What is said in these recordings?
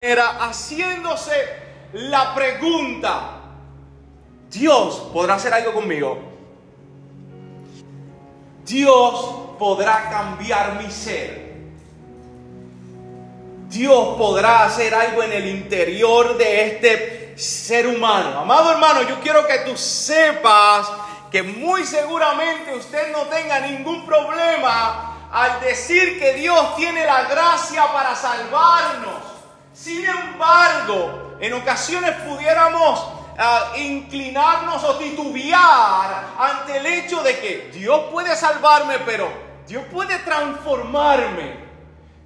era haciéndose la pregunta, Dios podrá hacer algo conmigo. Dios podrá cambiar mi ser. Dios podrá hacer algo en el interior de este ser humano. Amado hermano, yo quiero que tú sepas que muy seguramente usted no tenga ningún problema al decir que Dios tiene la gracia para salvarnos. Sin embargo, en ocasiones pudiéramos ah, inclinarnos o titubear ante el hecho de que Dios puede salvarme, pero Dios puede transformarme.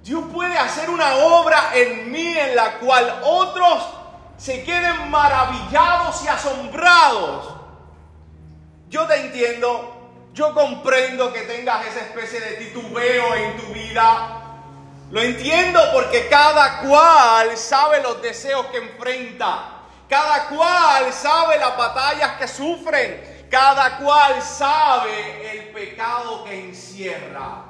Dios puede hacer una obra en mí en la cual otros se queden maravillados y asombrados. Yo te entiendo, yo comprendo que tengas esa especie de titubeo en tu vida, lo entiendo porque cada cual sabe los deseos que enfrenta. Cada cual sabe las batallas que sufren. Cada cual sabe el pecado que encierra.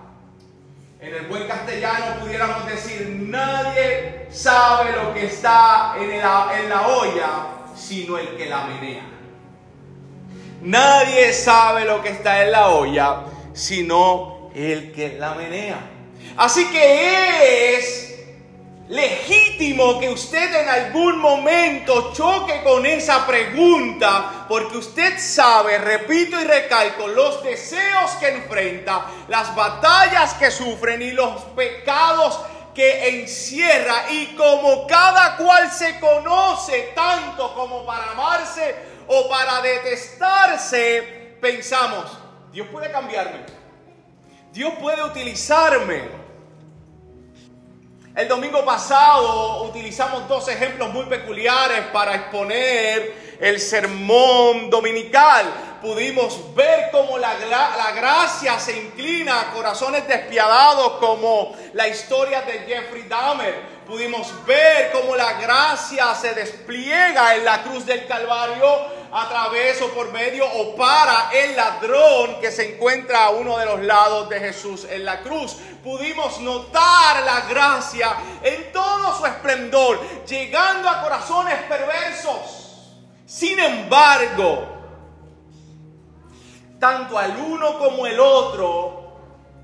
En el buen castellano pudiéramos decir, nadie sabe lo que está en la, olla, sino el que la menea. Nadie sabe lo que está en la olla, sino el que la menea. Así que es legítimo que usted en algún momento choque con esa pregunta, porque usted sabe, repito y recalco, los deseos que enfrenta, las batallas que sufren y los pecados que encierra. Y como cada cual se conoce tanto como para amarse o para detestarse, pensamos, Dios puede cambiarme. Dios puede utilizarme. El domingo pasado utilizamos dos ejemplos muy peculiares para exponer el sermón dominical. Pudimos ver cómo la, la, gracia se inclina a corazones despiadados como la historia de Jeffrey Dahmer. Pudimos ver cómo la gracia se despliega en la cruz del Calvario a través o por medio o para el ladrón que se encuentra a uno de los lados de Jesús en la cruz. Pudimos notar la gracia en todo su esplendor, llegando a corazones perversos. Sin embargo, tanto al uno como el otro,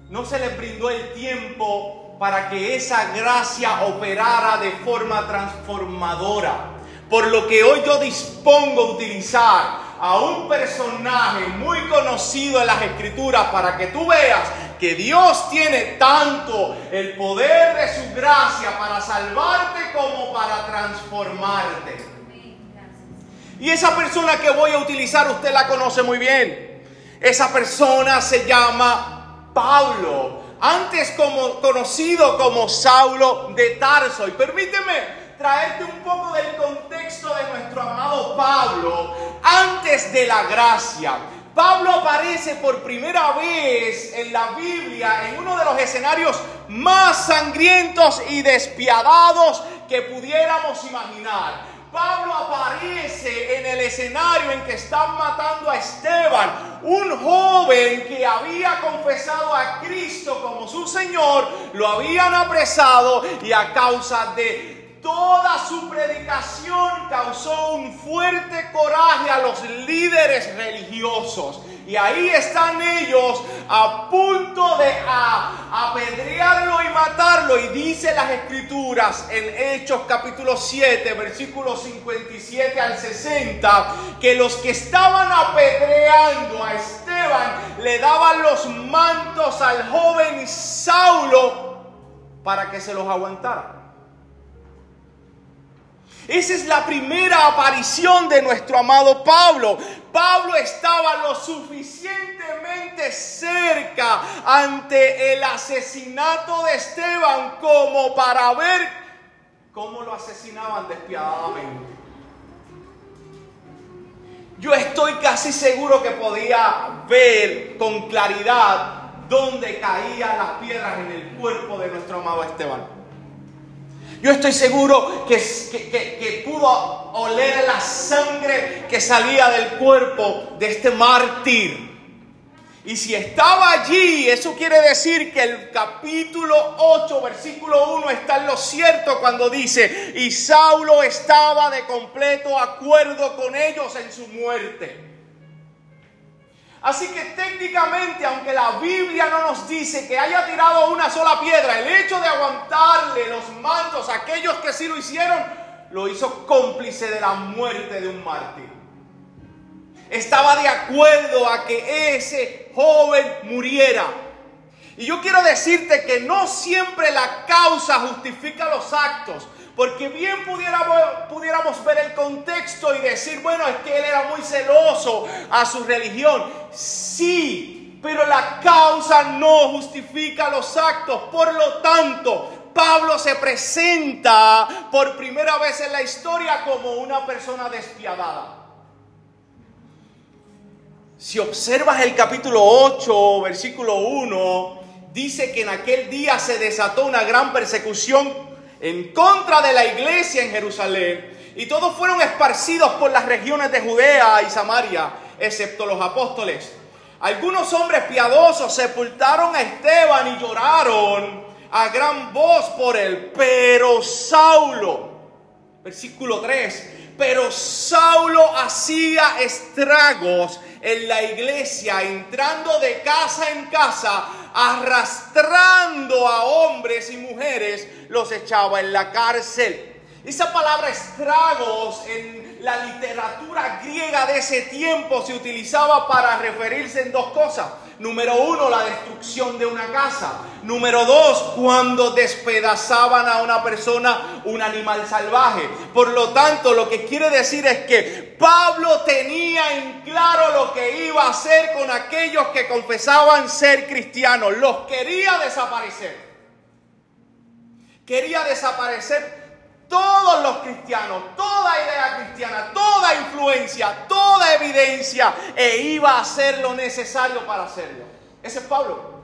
no se les brindó el tiempo para que esa gracia operara de forma transformadora. Por lo que hoy yo dispongo a utilizar a un personaje muy conocido en las escrituras para que tú veas que Dios tiene tanto el poder de su gracia para salvarte como para transformarte. Y esa persona que voy a utilizar usted la conoce muy bien. Esa persona se llama Pablo, antes como conocido como Saulo de Tarso. Y permíteme traerte un poco del contexto de nuestro amado Pablo antes de la gracia. Pablo aparece por primera vez en la Biblia en uno de los escenarios más sangrientos y despiadados que pudiéramos imaginar. Pablo aparece en el escenario en que están matando a Esteban, un joven que había confesado a Cristo como su Señor, lo habían apresado y a causa de Toda su predicación causó un fuerte coraje a los líderes religiosos. Y ahí están ellos a punto de apedrearlo y matarlo. Y dice las escrituras en Hechos capítulo 7, versículos 57 al 60, que los que estaban apedreando a Esteban le daban los mantos al joven Saulo para que se los aguantara. Esa es la primera aparición de nuestro amado Pablo. Pablo estaba lo suficientemente cerca ante el asesinato de Esteban como para ver cómo lo asesinaban despiadadamente. Yo estoy casi seguro que podía ver con claridad dónde caían las piedras en el cuerpo de nuestro amado Esteban. Yo estoy seguro que, que, pudo oler la sangre que salía del cuerpo de este mártir. Y si estaba allí, eso quiere decir que el capítulo 8, versículo 1 está en lo cierto cuando dice, y Saulo estaba de completo acuerdo con ellos en su muerte. Así que técnicamente, aunque la Biblia no nos dice que haya tirado una sola piedra, el hecho de aguantarle los mantos a aquellos que sí lo hicieron, lo hizo cómplice de la muerte de un mártir. Estaba de acuerdo a que ese joven muriera. Y yo quiero decirte que no siempre la causa justifica los actos. Porque bien pudiéramos, ver el contexto y decir, bueno, es que él era muy celoso a su religión. Sí, pero la causa no justifica los actos. Por lo tanto, Pablo se presenta por primera vez en la historia como una persona despiadada. Si observas el capítulo 8, versículo 1, dice que en aquel día se desató una gran persecución en contra de la iglesia en Jerusalén, y todos fueron esparcidos por las regiones de Judea y Samaria, excepto los apóstoles. Algunos hombres piadosos sepultaron a Esteban y lloraron a gran voz por él, pero Saulo, versículo 3, pero Saulo hacía estragos en la iglesia, entrando de casa en casa, arrastrando a hombres y mujeres, los echaba en la cárcel. Esa palabra estragos en la literatura griega de ese tiempo se utilizaba para referirse en dos cosas. Número uno, la destrucción de una casa. Número dos, cuando despedazaban a una persona, un animal salvaje. Por lo tanto, lo que quiere decir es que Pablo tenía en claro lo que iba a hacer con aquellos que confesaban ser cristianos. Los quería desaparecer. Quería desaparecer todos los cristianos, toda idea cristiana, toda influencia, toda evidencia, e iba a hacer lo necesario para hacerlo. Ese es Pablo.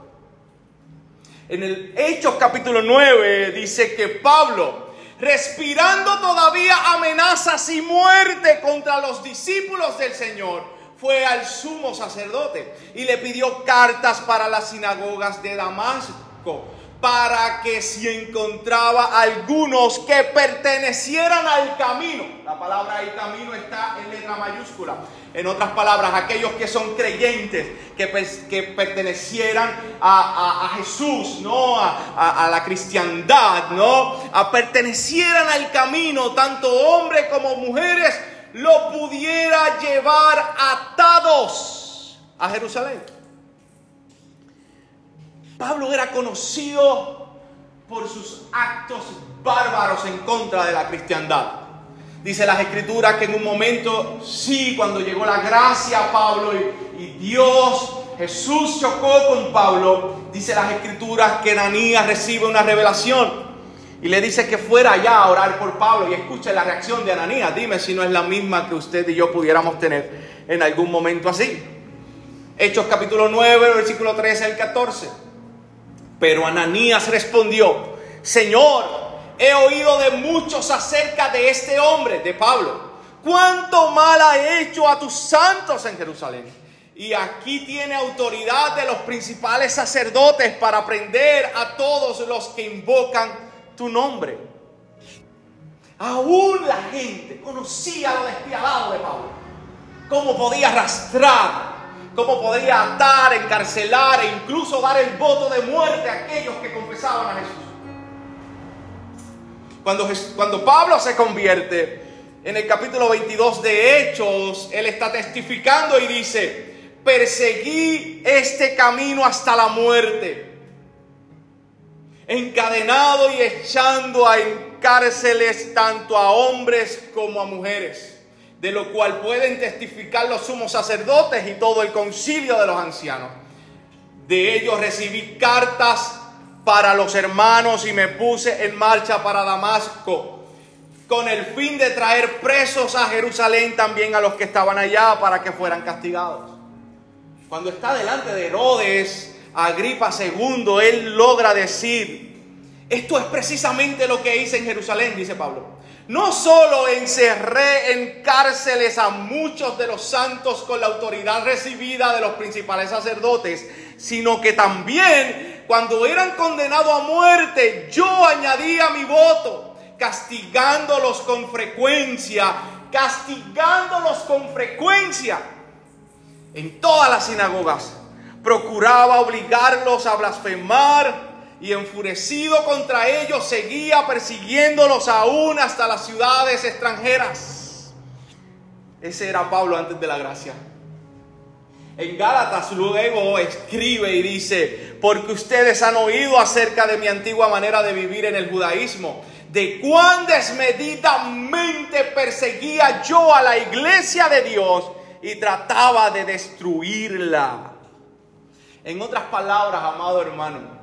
En el Hechos capítulo 9 dice que Pablo, respirando todavía amenazas y muerte contra los discípulos del Señor, fue al sumo sacerdote y le pidió cartas para las sinagogas de Damasco para que si encontraba algunos que pertenecieran al camino, la palabra ahí camino está en letra mayúscula, en otras palabras, aquellos que son creyentes, que, pertenecieran a, Jesús, ¿no? A, a, la cristiandad, ¿no? A pertenecieran al camino, tanto hombres como mujeres, lo pudiera llevar atados a Jerusalén. Pablo era conocido por sus actos bárbaros en contra de la cristiandad. Dice las escrituras que en un momento, sí, cuando llegó la gracia a Pablo y, Dios, Jesús chocó con Pablo, dice las escrituras que Ananías recibe una revelación y le dice que fuera allá a orar por Pablo y escucha la reacción de Ananías. Dime si no es la misma que usted y yo pudiéramos tener en algún momento así. Hechos capítulo 9, versículo 13 al 14. Pero Ananías respondió, Señor, he oído de muchos acerca de este hombre, de Pablo. ¿Cuánto mal ha hecho a tus santos en Jerusalén? Y aquí tiene autoridad de los principales sacerdotes para prender a todos los que invocan tu nombre. Aún la gente conocía lo despiadado de Pablo. Cómo podía arrastrar cómo podría atar, encarcelar e incluso dar el voto de muerte a aquellos que confesaban a Jesús. Cuando, cuando Pablo se convierte en el capítulo 22 de Hechos, él está testificando y dice, perseguí este camino hasta la muerte, encadenado y echando a cárceles tanto a hombres como a mujeres de lo cual pueden testificar los sumos sacerdotes y todo el concilio de los ancianos. De ellos recibí cartas para los hermanos y me puse en marcha para Damasco, con el fin de traer presos a Jerusalén también a los que estaban allá para que fueran castigados. Cuando está delante de Herodes, Agripa II, él logra decir, esto es precisamente lo que hice en Jerusalén, dice Pablo. No solo encerré en cárceles a muchos de los santos con la autoridad recibida de los principales sacerdotes, sino que también cuando eran condenados a muerte, yo añadía mi voto, castigándolos con frecuencia, castigándolos con frecuencia en todas las sinagogas. Procuraba obligarlos a blasfemar y enfurecido contra ellos seguía persiguiéndolos aún hasta las ciudades extranjeras. Ese era Pablo antes de la gracia. En Gálatas luego escribe y dice, porque ustedes han oído acerca de mi antigua manera de vivir en el judaísmo, de cuán desmedidamente perseguía yo a la iglesia de Dios y trataba de destruirla. En otras palabras, amado hermano,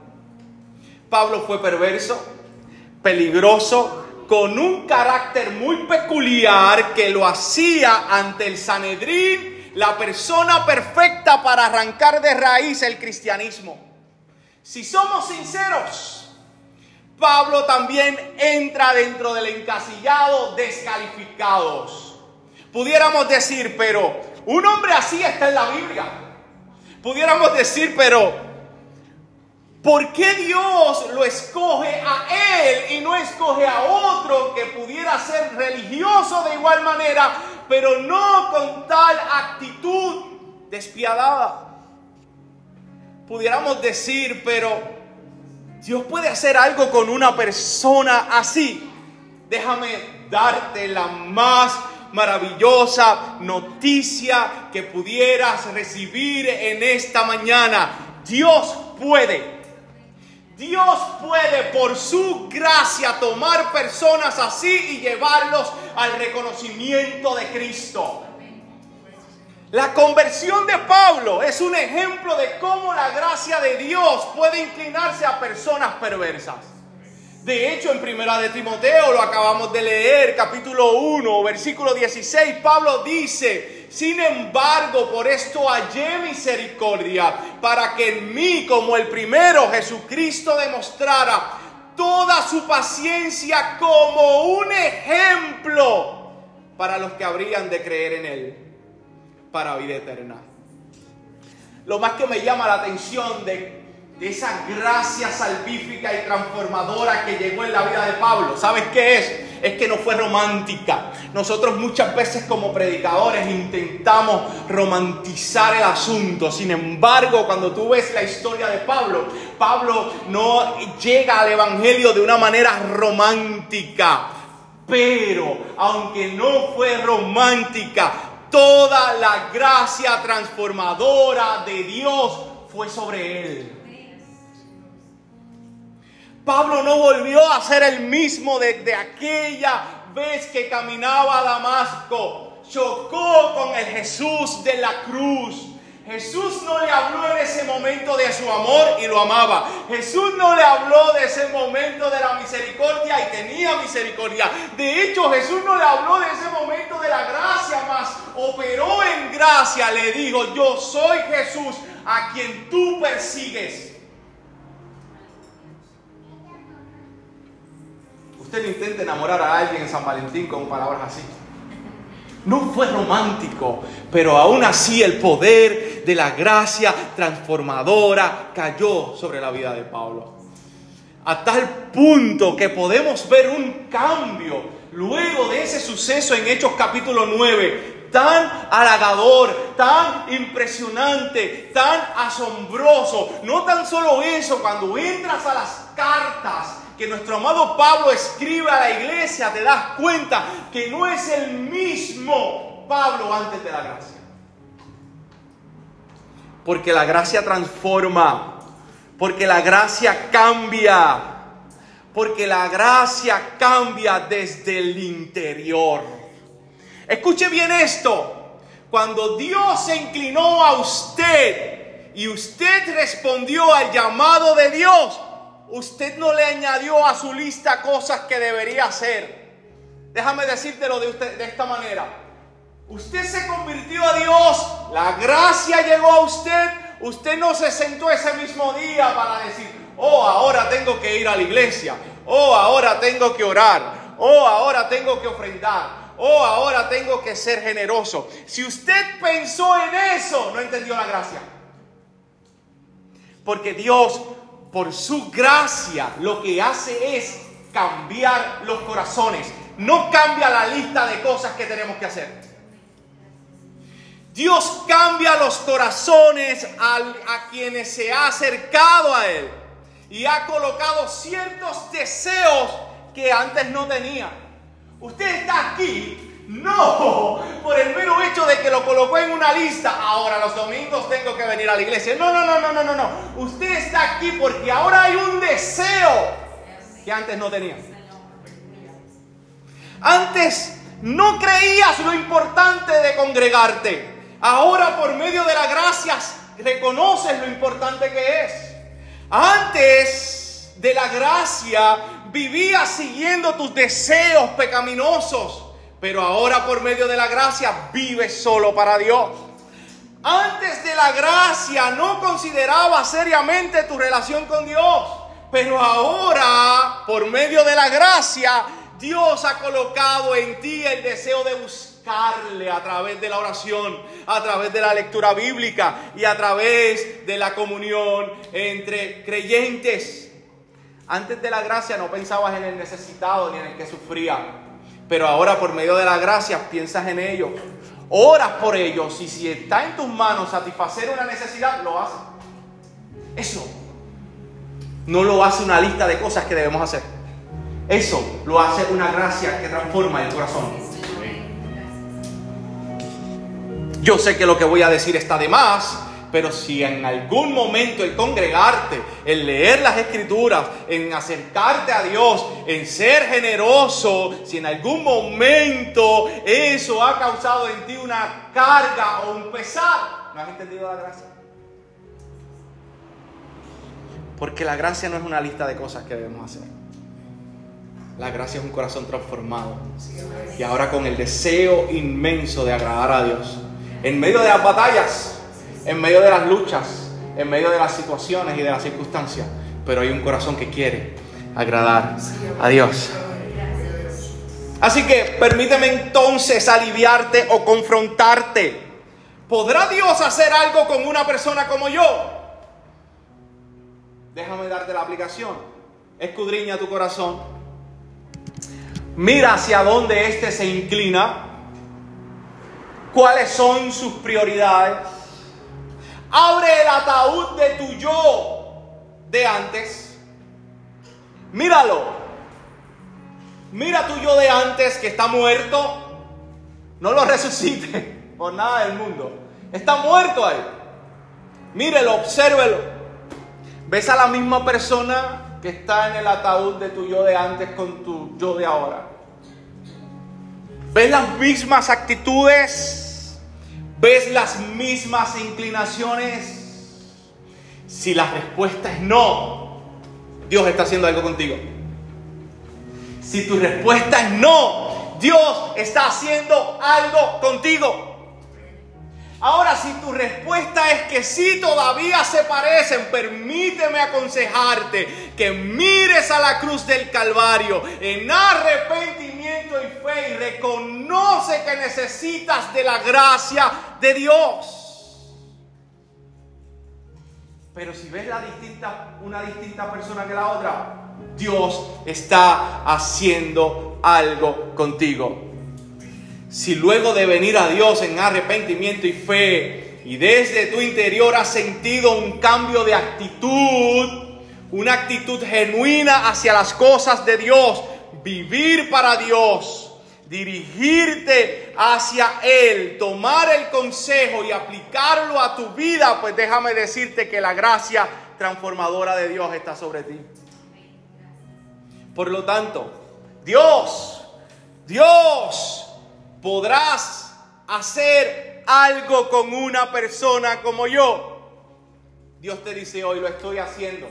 Pablo fue perverso, peligroso, con un carácter muy peculiar que lo hacía ante el Sanedrín la persona perfecta para arrancar de raíz el cristianismo. Si somos sinceros, Pablo también entra dentro del encasillado descalificados. Pudiéramos decir, pero un hombre así está en la Biblia. Pudiéramos decir, pero ¿Por qué Dios lo escoge a él y no escoge a otro que pudiera ser religioso de igual manera, pero no con tal actitud despiadada? Pudiéramos decir, pero Dios puede hacer algo con una persona así. Déjame darte la más maravillosa noticia que pudieras recibir en esta mañana. Dios puede Dios puede por su gracia tomar personas así y llevarlos al reconocimiento de Cristo. La conversión de Pablo es un ejemplo de cómo la gracia de Dios puede inclinarse a personas perversas. De hecho, en Primera de Timoteo, lo acabamos de leer, capítulo 1, versículo 16, Pablo dice, sin embargo, por esto hallé misericordia, para que en mí, como el primero, Jesucristo demostrara toda su paciencia como un ejemplo para los que habrían de creer en Él, para vida eterna. Lo más que me llama la atención de esa gracia salvífica y transformadora que llegó en la vida de Pablo. ¿Sabes qué es? Es que no fue romántica. Nosotros muchas veces como predicadores intentamos romantizar el asunto. Sin embargo, cuando tú ves la historia de Pablo, Pablo no llega al Evangelio de una manera romántica. Pero, aunque no fue romántica, toda la gracia transformadora de Dios fue sobre él. Pablo no volvió a ser el mismo desde aquella vez que caminaba a Damasco. Chocó con el Jesús de la cruz. Jesús no le habló en ese momento de su amor y lo amaba. Jesús no le habló de ese momento de la misericordia y tenía misericordia. De hecho, Jesús no le habló de ese momento de la gracia, más operó en gracia. Le dijo, yo soy Jesús a quien tú persigues. Usted no intenta enamorar a alguien en San Valentín con palabras así. No fue romántico, pero aún así el poder de la gracia transformadora cayó sobre la vida de Pablo. A tal punto que podemos ver un cambio luego de ese suceso en Hechos capítulo 9, tan halagador, tan impresionante, tan asombroso. No tan solo eso, cuando entras a las cartas que nuestro amado Pablo escribe a la iglesia, te das cuenta que no es el mismo Pablo antes de la gracia. Porque la gracia transforma, porque la gracia cambia, porque la gracia cambia desde el interior. Escuche bien esto, cuando Dios se inclinó a usted y usted respondió al llamado de Dios, usted no le añadió a su lista cosas que debería hacer. Déjame decírtelo de, usted, de esta manera. Usted se convirtió a Dios, la gracia llegó a usted, usted no se sentó ese mismo día para decir, oh, ahora tengo que ir a la iglesia, oh, ahora tengo que orar, Oh, ahora tengo que ofrendar. Oh, ahora tengo que ser generoso. Si usted pensó en eso, no entendió la gracia. Porque Dios, por su gracia, lo que hace es cambiar los corazones. No cambia la lista de cosas que tenemos que hacer. Dios cambia los corazones a, quienes se ha acercado a Él y ha colocado ciertos deseos que antes no tenía. Usted está aquí no por el mero hecho de que lo colocó en una lista. Ahora los domingos tengo que venir a la iglesia. No, no, no, no, no, no. Usted está aquí porque ahora hay un deseo que antes no tenía. Antes no creías lo importante de congregarte. Ahora por medio de las gracias reconoces lo importante que es. Antes de la gracia vivías siguiendo tus deseos pecaminosos, pero ahora por medio de la gracia vives solo para Dios. Antes de la gracia no considerabas seriamente tu relación con Dios, pero ahora por medio de la gracia Dios ha colocado en ti el deseo de buscar a través de la oración, a través de la lectura bíblica y a través de la comunión entre creyentes. Antes de la gracia no pensabas en el necesitado ni en el que sufría, pero ahora por medio de la gracia piensas en ellos, oras por ellos y si está en tus manos satisfacer una necesidad, lo haces. Eso no lo hace una lista de cosas que debemos hacer. Eso lo hace una gracia que transforma el corazón. Yo sé que lo que voy a decir está de más, pero si en algún momento el congregarte, el leer las escrituras, en acercarte a Dios, en ser generoso, si en algún momento eso ha causado en ti una carga o un pesar, ¿no has entendido la gracia? Porque la gracia no es una lista de cosas que debemos hacer. La gracia es un corazón transformado. Y ahora con el deseo inmenso de agradar a Dios en medio de las batallas, en medio de las luchas, en medio de las situaciones y de las circunstancias, pero hay un corazón que quiere agradar a Dios. Así que permíteme entonces aliviarte o confrontarte. ¿Podrá Dios hacer algo con una persona como yo? Déjame darte la aplicación. Escudriña tu corazón. Mira hacia dónde éste se inclina cuáles son sus prioridades. Abre el ataúd de tu yo de antes. Míralo. Mira tu yo de antes que está muerto. No lo resucite por nada del mundo. Está muerto ahí. Mírelo, obsérvelo. ¿Ves a la misma persona que está en el ataúd de tu yo de antes con tu yo de ahora? ¿Ves las mismas actitudes? ¿Ves las mismas inclinaciones? Si la respuesta es no, Dios está haciendo algo contigo. Si tu respuesta es no, Dios está haciendo algo contigo. Ahora, si tu respuesta es que sí todavía se parecen, permíteme aconsejarte que mires a la cruz del Calvario en arrepentimiento y fe y reconoce que necesitas de la gracia de Dios. Pero si ves la distinta, una distinta persona que la otra, Dios está haciendo algo contigo. Si luego de venir a Dios en arrepentimiento y fe y desde tu interior has sentido un cambio de actitud, una actitud genuina hacia las cosas de Dios, vivir para Dios, dirigirte hacia Él, tomar el consejo y aplicarlo a tu vida, pues déjame decirte que la gracia transformadora de Dios está sobre ti. Por lo tanto, Dios, Dios, podrás hacer algo con una persona como yo. Dios te dice hoy, lo estoy haciendo.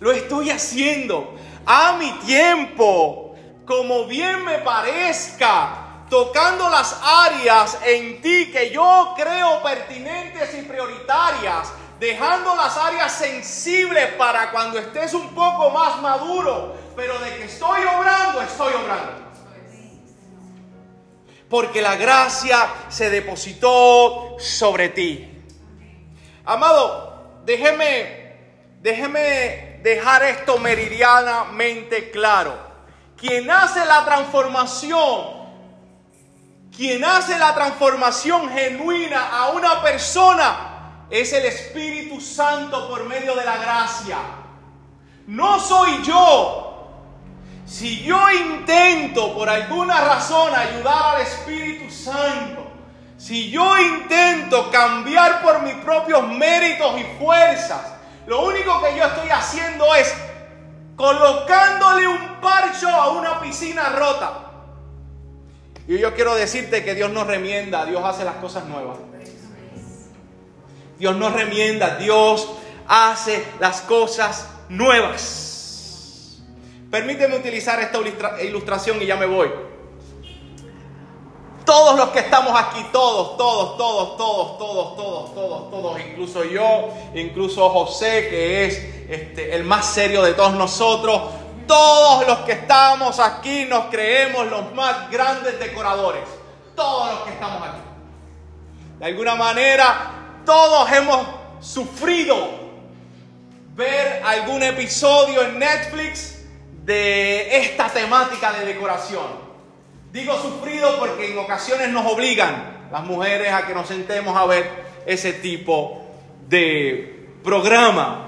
Lo estoy haciendo a mi tiempo, como bien me parezca, tocando las áreas en ti que yo creo pertinentes y prioritarias, dejando las áreas sensibles para cuando estés un poco más maduro, pero de que estoy obrando, estoy obrando. Porque la gracia se depositó sobre ti. Amado, déjeme, déjeme dejar esto meridianamente claro. Quien hace la transformación, quien hace la transformación genuina a una persona es el Espíritu Santo por medio de la gracia. No soy yo. Si yo intento por alguna razón ayudar al Espíritu Santo, si yo intento cambiar por mis propios méritos y fuerzas, lo único que yo estoy haciendo es colocándole un parcho a una piscina rota. Y yo quiero decirte que Dios no remienda, Dios hace las cosas nuevas. Dios no remienda, Dios hace las cosas nuevas. Permíteme utilizar esta ilustración y ya me voy. Todos los que estamos aquí, todos, todos, todos, todos, todos, todos, todos, todos, incluso yo, incluso José, que es este, el más serio de todos nosotros, todos los que estamos aquí nos creemos los más grandes decoradores. Todos los que estamos aquí. De alguna manera, todos hemos sufrido ver algún episodio en Netflix de esta temática de decoración. Digo sufrido porque en ocasiones nos obligan las mujeres a que nos sentemos a ver ese tipo de programa.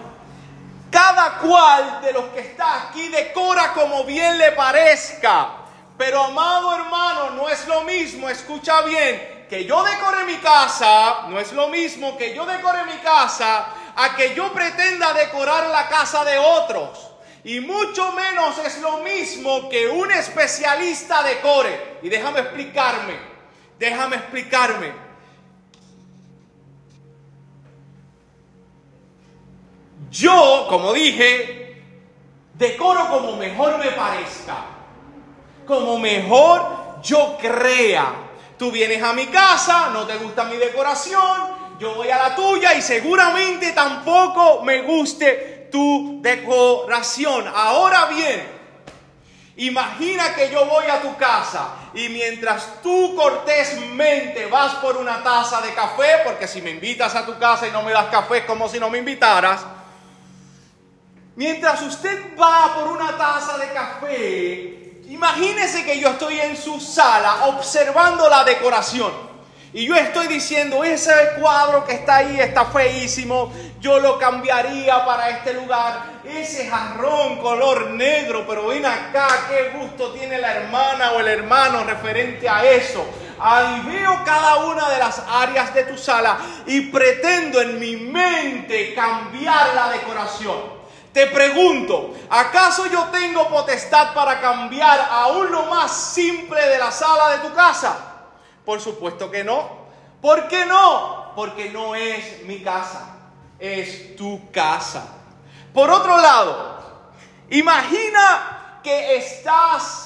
Cada cual de los que está aquí decora como bien le parezca. Pero amado hermano, no es lo mismo, escucha bien, que yo decore mi casa, no es lo mismo que yo decore mi casa a que yo pretenda decorar la casa de otros. Y mucho menos es lo mismo que un especialista decore. Y déjame explicarme, déjame explicarme. Yo, como dije, decoro como mejor me parezca, como mejor yo crea. Tú vienes a mi casa, no te gusta mi decoración, yo voy a la tuya y seguramente tampoco me guste tu decoración. Ahora bien, imagina que yo voy a tu casa y mientras tú cortésmente vas por una taza de café, porque si me invitas a tu casa y no me das café es como si no me invitaras, mientras usted va por una taza de café, imagínese que yo estoy en su sala observando la decoración. Y yo estoy diciendo, ese cuadro que está ahí está feísimo, yo lo cambiaría para este lugar. Ese jarrón color negro, pero ven acá, qué gusto tiene la hermana o el hermano referente a eso. Ahí veo cada una de las áreas de tu sala y pretendo en mi mente cambiar la decoración. Te pregunto, ¿acaso yo tengo potestad para cambiar aún lo más simple de la sala de tu casa? Por supuesto que no. ¿Por qué no? Porque no es mi casa, es tu casa. Por otro lado, imagina que estás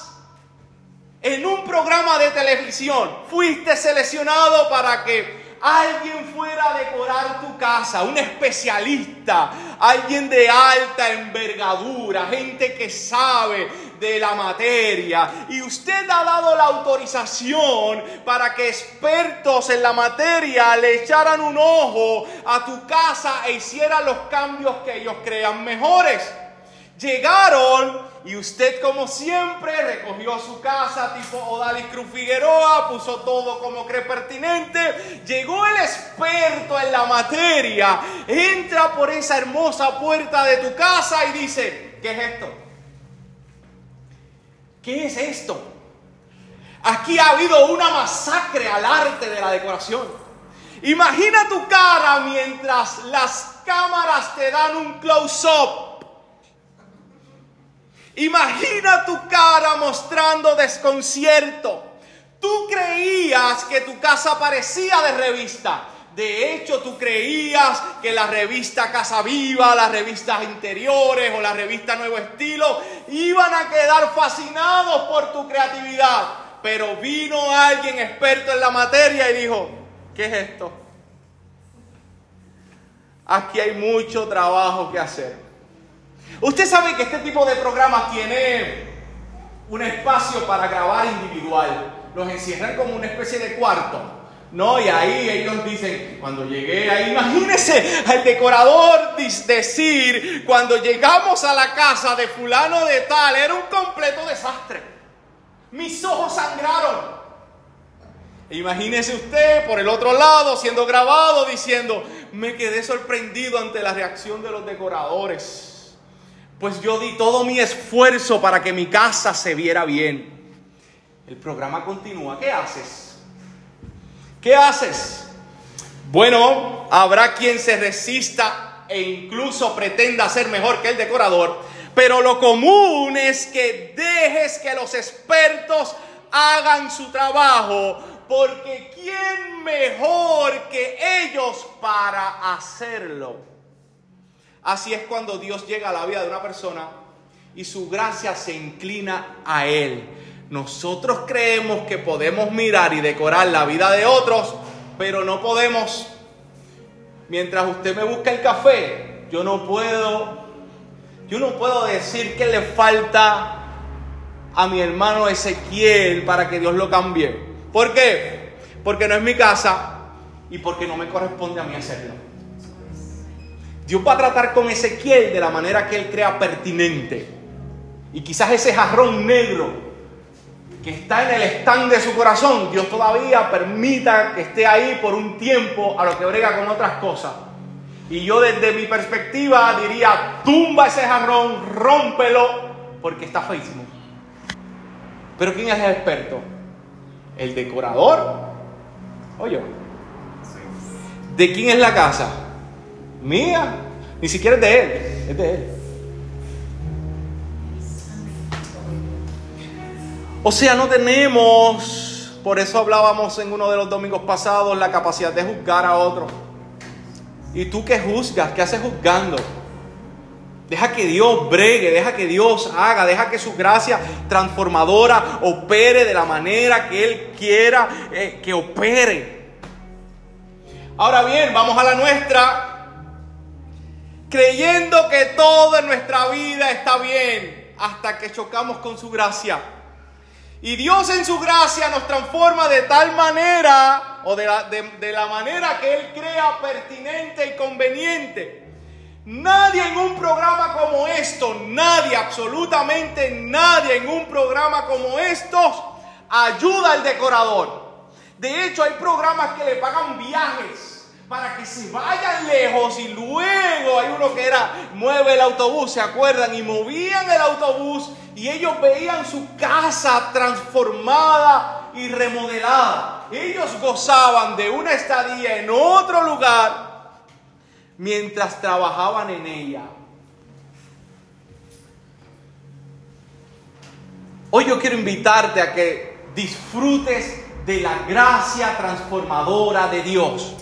en un programa de televisión, fuiste seleccionado para que alguien fuera a decorar tu casa, un especialista, alguien de alta envergadura, gente que sabe de la materia. Y usted ha dado la autorización para que expertos en la materia le echaran un ojo a tu casa e hicieran los cambios que ellos crean mejores. Llegaron y usted como siempre recogió su casa tipo Odalis Cruz Figueroa, puso todo como cree pertinente. Llegó el experto en la materia, entra por esa hermosa puerta de tu casa y dice, ¿qué es esto? ¿Qué es esto? Aquí ha habido una masacre al arte de la decoración. Imagina tu cara mientras las cámaras te dan un close-up Imagina tu cara mostrando desconcierto. Tú creías que tu casa parecía de revista. De hecho, tú creías que la revista Casa Viva, las revistas interiores o la revista Nuevo Estilo iban a quedar fascinados por tu creatividad. Pero vino alguien experto en la materia y dijo, ¿qué es esto? Aquí hay mucho trabajo que hacer. Usted sabe que este tipo de programas tiene un espacio para grabar individual. Los encierran como una especie de cuarto. No, y ahí ellos dicen, cuando llegué ahí, imagínese al decorador decir, cuando llegamos a la casa de fulano de tal, era un completo desastre. Mis ojos sangraron. Imagínese usted por el otro lado siendo grabado diciendo, me quedé sorprendido ante la reacción de los decoradores. Pues yo di todo mi esfuerzo para que mi casa se viera bien. El programa continúa. ¿Qué haces? ¿Qué haces? Bueno, habrá quien se resista e incluso pretenda ser mejor que el decorador, pero lo común es que dejes que los expertos hagan su trabajo porque ¿quién mejor que ellos para hacerlo? Así es cuando Dios llega a la vida de una persona y su gracia se inclina a Él. Nosotros creemos que podemos mirar y decorar la vida de otros, pero no podemos. Mientras usted me busca el café, yo no puedo, yo no puedo decir que le falta a mi hermano Ezequiel para que Dios lo cambie. ¿Por qué? Porque no es mi casa y porque no me corresponde a mí hacerlo. Dios va a tratar con Ezequiel de la manera que él crea pertinente. Y quizás ese jarrón negro que está en el stand de su corazón, Dios todavía permita que esté ahí por un tiempo a lo que brega con otras cosas. Y yo desde mi perspectiva diría, tumba ese jarrón, rómpelo, porque está feísimo. Pero ¿quién es el experto? el decorador Oye, ¿De quién es la casa? Mía. Ni siquiera es de él, es de él. O sea, no tenemos, por eso hablábamos en uno de los domingos pasados, la capacidad de juzgar a otro. ¿Y tú qué juzgas? ¿Qué haces juzgando? Deja que Dios bregue, deja que Dios haga, deja que su gracia transformadora opere de la manera que Él quiera eh, que opere. Ahora bien, vamos a la nuestra, creyendo que todo en nuestra vida está bien hasta que chocamos con su gracia. Y Dios en su gracia nos transforma de tal manera, o de la, de la manera que Él crea pertinente y conveniente Nadie en un programa como esto, nadie, absolutamente nadie en un programa como estos ayuda al decorador. De hecho, hay programas que le pagan viajes para que se vayan lejos y luego hay uno que era mueve el autobús, ¿se acuerdan? Y movían el autobús y ellos veían su casa transformada y remodelada. Ellos gozaban de una estadía en otro lugar mientras trabajaban en ella. Hoy yo quiero invitarte a que disfrutes de la gracia transformadora de Dios,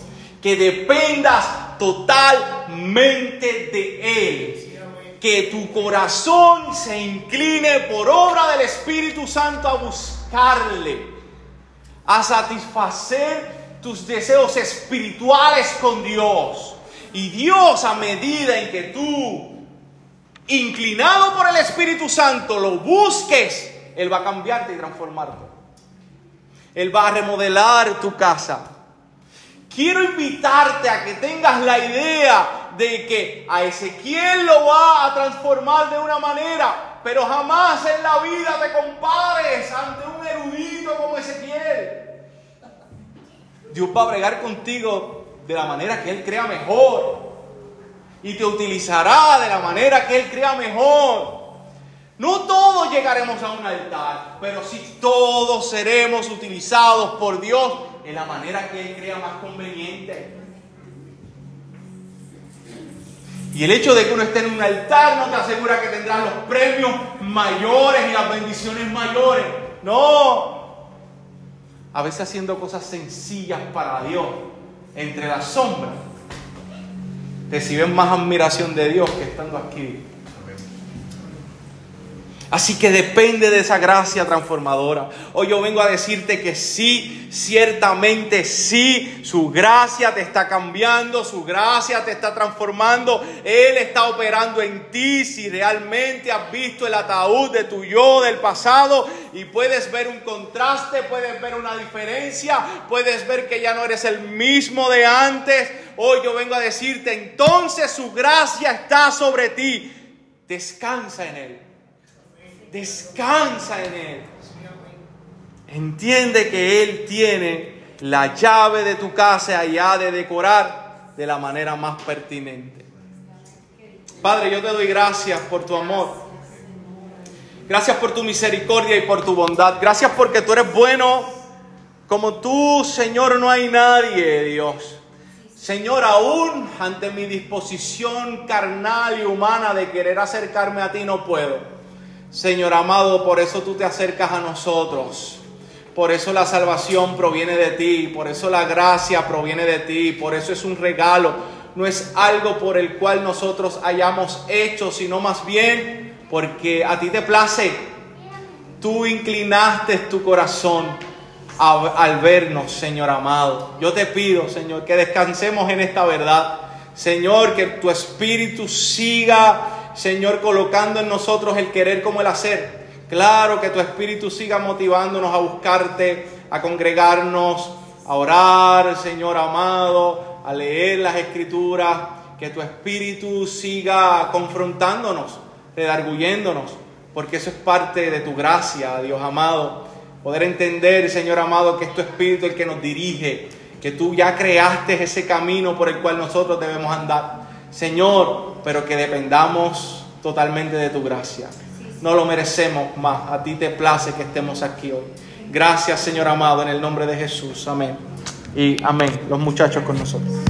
que dependas totalmente de Él, que tu corazón se incline por obra del Espíritu Santo a buscarle, a satisfacer tus deseos espirituales con Dios y Dios a medida en que tú, inclinado por el Espíritu Santo, lo busques, Él va a cambiarte y transformarte. Él va a remodelar tu casa. Quiero invitarte a que tengas la idea de que a Ezequiel lo va a transformar de una manera, pero jamás en la vida te compares ante un erudito como Ezequiel. Dios va a bregar contigo de la manera que Él crea mejor. Y te utilizará de la manera que Él crea mejor. No todos llegaremos a un altar, pero sí todos seremos utilizados por Dios en la manera que Él crea más conveniente. Y el hecho de que uno esté en un altar no te asegura que tendrás los premios mayores y las bendiciones mayores. No. A veces haciendo cosas sencillas para Dios entre las sombras, reciben más admiración de Dios que estando aquí. Así que depende de esa gracia transformadora. Hoy yo vengo a decirte que sí, ciertamente sí, su gracia te está cambiando, su gracia te está transformando. Él está operando en ti si realmente has visto el ataúd de tu yo del pasado y puedes ver un contraste, puedes ver una diferencia, puedes ver que ya no eres el mismo de antes. Hoy yo vengo a decirte, entonces su gracia está sobre ti. Descansa en él. Descansa en Él. Entiende que Él tiene la llave de tu casa allá de decorar de la manera más pertinente. Padre, yo te doy gracias por tu amor. Gracias por tu misericordia y por tu bondad. Gracias porque tú eres bueno. Como tú, Señor, no hay nadie, Dios. Señor, aún ante mi disposición carnal y humana de querer acercarme a ti, no puedo. Señor amado, por eso tú te acercas a nosotros. Por eso la salvación proviene de ti, por eso la gracia proviene de ti, por eso es un regalo. No es algo por el cual nosotros hayamos hecho, sino más bien porque a ti te place. Tú inclinaste tu corazón al vernos, Señor amado. Yo te pido, Señor, que descansemos en esta verdad. Señor, que tu espíritu siga Señor, colocando en nosotros el querer como el hacer. Claro, que tu Espíritu siga motivándonos a buscarte, a congregarnos, a orar, Señor amado, a leer las Escrituras. Que tu Espíritu siga confrontándonos, redarguyéndonos, porque eso es parte de tu gracia, Dios amado. Poder entender, Señor amado, que es tu Espíritu el que nos dirige, que tú ya creaste ese camino por el cual nosotros debemos andar. Señor, pero que dependamos totalmente de tu gracia. No lo merecemos más. A ti te place que estemos aquí hoy. Gracias, Señor amado, en el nombre de Jesús. Amén. Y amén. Los muchachos con nosotros.